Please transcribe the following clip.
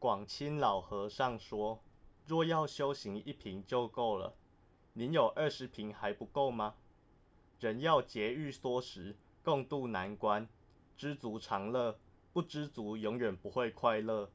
广清老和尚说，若要修行一瓶就够了，您有二十瓶还不够吗？人要节欲缩食，共度难关，知足常乐，不知足永远不会快乐。